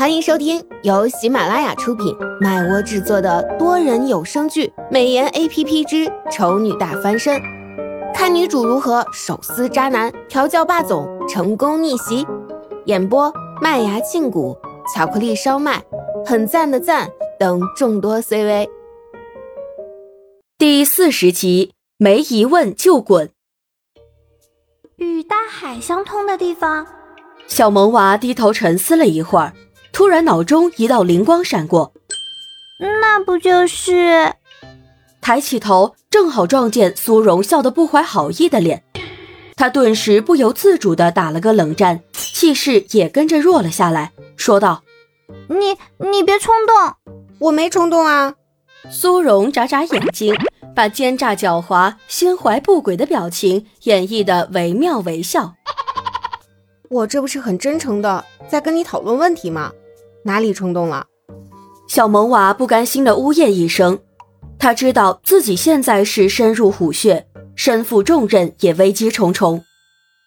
欢迎收听由喜马拉雅出品、麦窝制作的多人有声剧《美颜 A P P 之丑女大翻身》，看女主如何手撕渣男、调教霸总、成功逆袭。演播：麦芽庆谷、巧克力烧麦、很赞的赞等众多 C V。第四十集，没疑问就滚。与大海相通的地方。小萌娃低头沉思了一会儿。突然，脑中一道灵光闪过，那不就是？抬起头，正好撞见苏荣笑得不怀好意的脸，他顿时不由自主地打了个冷战，气势也跟着弱了下来，说道：“你你别冲动，我没冲动啊。”苏荣眨眨眼睛，把奸诈狡猾、心怀不轨的表情演绎得惟妙惟肖。我这不是很真诚的在跟你讨论问题吗？哪里冲动了？小萌娃不甘心的呜咽一声。他知道自己现在是深入虎穴，身负重任也危机重重。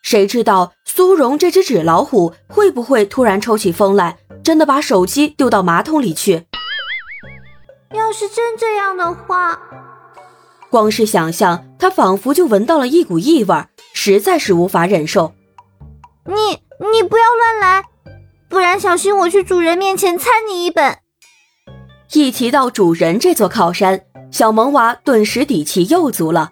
谁知道苏荣这只纸老虎会不会突然抽起风来，真的把手机丢到马桶里去？要是真这样的话，光是想象，他仿佛就闻到了一股异味，实在是无法忍受。你你不要乱来，不然小心我去主人面前参你一本。一提到主人这座靠山，小萌娃顿时底气又足了，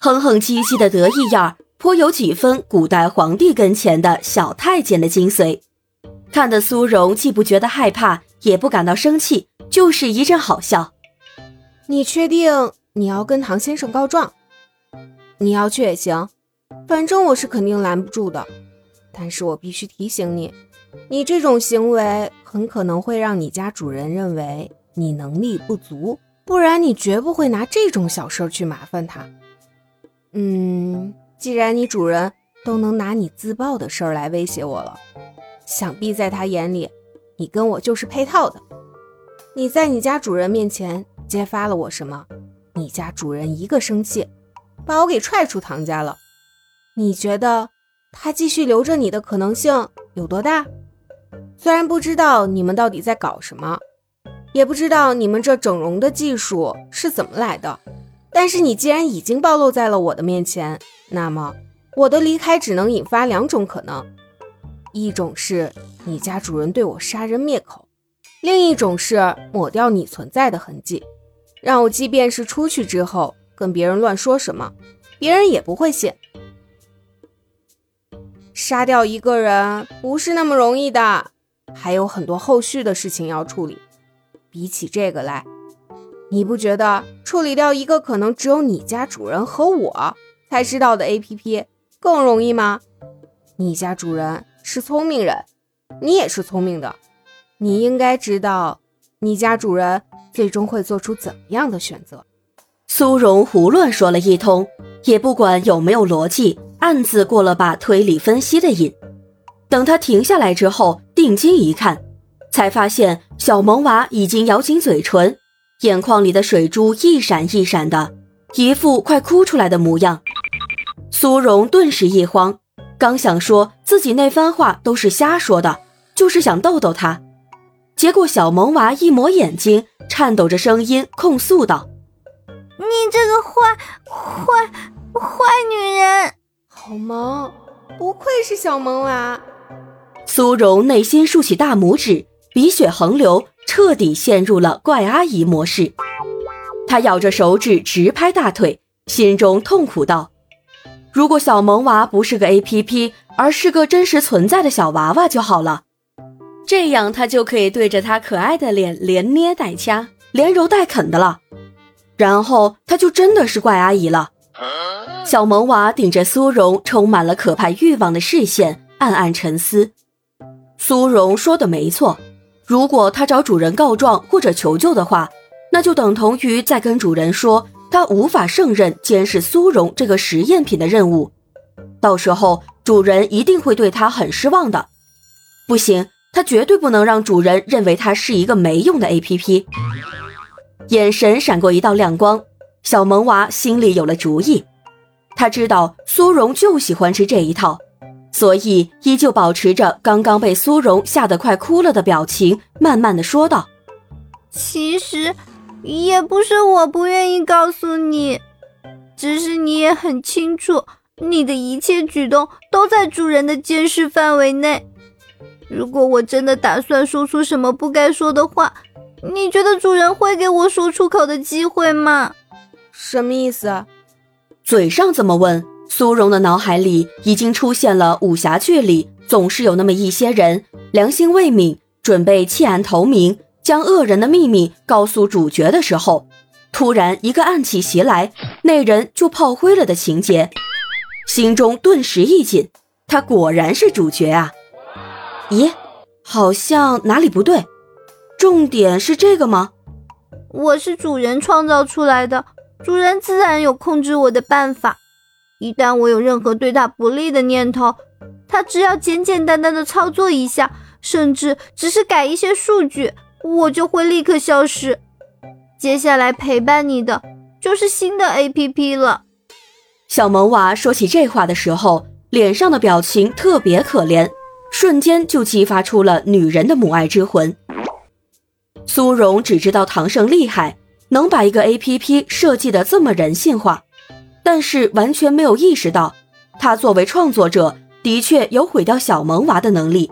哼哼唧唧的得意样颇有几分古代皇帝跟前的小太监的精髓，看得苏荣既不觉得害怕，也不感到生气，就是一阵好笑。你确定你要跟唐先生告状？你要去也行，反正我是肯定拦不住的。但是我必须提醒你，你这种行为很可能会让你家主人认为你能力不足，不然你绝不会拿这种小事去麻烦他。嗯，既然你主人都能拿你自爆的事儿来威胁我了，想必在他眼里，你跟我就是配套的。你在你家主人面前揭发了我什么？你家主人一个生气，把我给踹出唐家了。你觉得？他继续留着你的可能性有多大？虽然不知道你们到底在搞什么，也不知道你们这整容的技术是怎么来的，但是你既然已经暴露在了我的面前，那么我的离开只能引发两种可能：一种是你家主人对我杀人灭口，另一种是抹掉你存在的痕迹，让我即便是出去之后跟别人乱说什么，别人也不会信。杀掉一个人不是那么容易的，还有很多后续的事情要处理。比起这个来，你不觉得处理掉一个可能只有你家主人和我才知道的 APP 更容易吗？你家主人是聪明人，你也是聪明的，你应该知道你家主人最终会做出怎么样的选择。苏荣胡乱说了一通，也不管有没有逻辑。暗自过了把推理分析的瘾，等他停下来之后，定睛一看，才发现小萌娃已经咬紧嘴唇，眼眶里的水珠一闪一闪的，一副快哭出来的模样。苏荣顿时一慌，刚想说自己那番话都是瞎说的，就是想逗逗他，结果小萌娃一抹眼睛，颤抖着声音控诉道：“你这个坏坏坏女人！”好萌，不愧是小萌娃。苏荣内心竖起大拇指，鼻血横流，彻底陷入了怪阿姨模式。他咬着手指直拍大腿，心中痛苦道：“如果小萌娃不是个 A P P，而是个真实存在的小娃娃就好了，这样他就可以对着他可爱的脸连捏带掐，连揉带啃的了。然后他就真的是怪阿姨了。”小萌娃顶着苏荣充满了可怕欲望的视线，暗暗沉思。苏荣说的没错，如果他找主人告状或者求救的话，那就等同于在跟主人说他无法胜任监视苏荣这个实验品的任务。到时候主人一定会对他很失望的。不行，他绝对不能让主人认为他是一个没用的 APP。眼神闪过一道亮光，小萌娃心里有了主意。他知道苏荣就喜欢吃这一套，所以依旧保持着刚刚被苏荣吓得快哭了的表情，慢慢的说道：“其实也不是我不愿意告诉你，只是你也很清楚，你的一切举动都在主人的监视范围内。如果我真的打算说出什么不该说的话，你觉得主人会给我说出口的机会吗？什么意思？嘴上怎么问。”苏荣的脑海里已经出现了武侠剧里总是有那么一些人良心未泯，准备弃暗投明，将恶人的秘密告诉主角的时候，突然一个暗器袭来，那人就炮灰了的情节，心中顿时一紧，他果然是主角啊！咦，好像哪里不对？重点是这个吗？我是主人创造出来的，主人自然有控制我的办法。一旦我有任何对他不利的念头，他只要简简单单的操作一下，甚至只是改一些数据，我就会立刻消失。接下来陪伴你的就是新的 A P P 了。小萌娃说起这话的时候，脸上的表情特别可怜，瞬间就激发出了女人的母爱之魂。苏荣只知道唐盛厉害，能把一个 A P P 设计的这么人性化。但是完全没有意识到，他作为创作者的确有毁掉小萌娃的能力。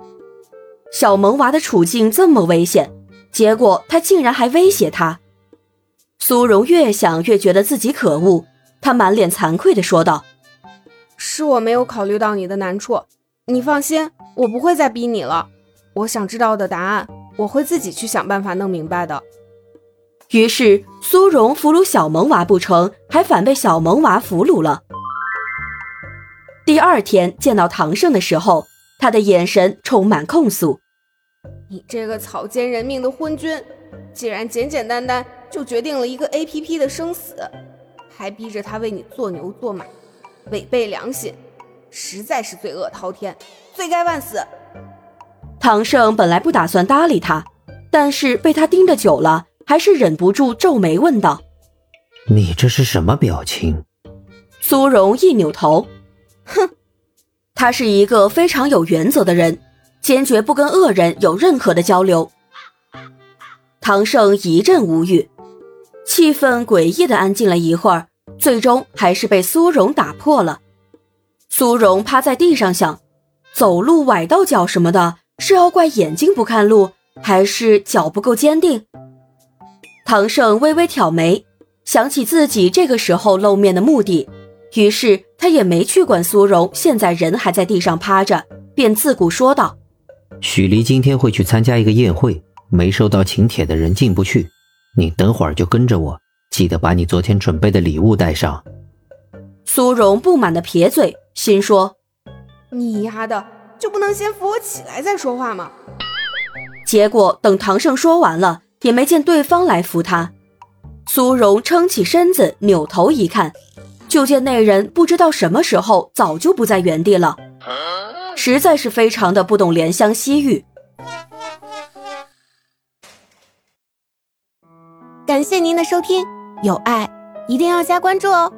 小萌娃的处境这么危险，结果他竟然还威胁他。苏荣越想越觉得自己可恶，他满脸惭愧地说道：“是我没有考虑到你的难处，你放心，我不会再逼你了。我想知道的答案，我会自己去想办法弄明白的。”于是苏荣俘虏小萌娃不成，还反被小萌娃俘虏了。第二天见到唐胜的时候，他的眼神充满控诉：“你这个草菅人命的昏君，竟然简简单单就决定了一个 A P P 的生死，还逼着他为你做牛做马，违背良心，实在是罪恶滔天，罪该万死。”唐胜本来不打算搭理他，但是被他盯得久了。还是忍不住皱眉问道：“你这是什么表情？”苏荣一扭头，哼，他是一个非常有原则的人，坚决不跟恶人有任何的交流。唐胜一阵无语，气氛诡异的安静了一会儿，最终还是被苏荣打破了。苏荣趴在地上想，走路崴到脚什么的，是要怪眼睛不看路，还是脚不够坚定？唐胜微微挑眉，想起自己这个时候露面的目的，于是他也没去管苏荣现在人还在地上趴着，便自顾说道：“许离今天会去参加一个宴会，没收到请帖的人进不去。你等会儿就跟着我，记得把你昨天准备的礼物带上。”苏荣不满的撇嘴，心说：“你丫的，就不能先扶我起来再说话吗？”结果等唐胜说完了。也没见对方来扶他，苏荣撑起身子，扭头一看，就见那人不知道什么时候早就不在原地了，实在是非常的不懂怜香惜玉。感谢您的收听，有爱一定要加关注哦。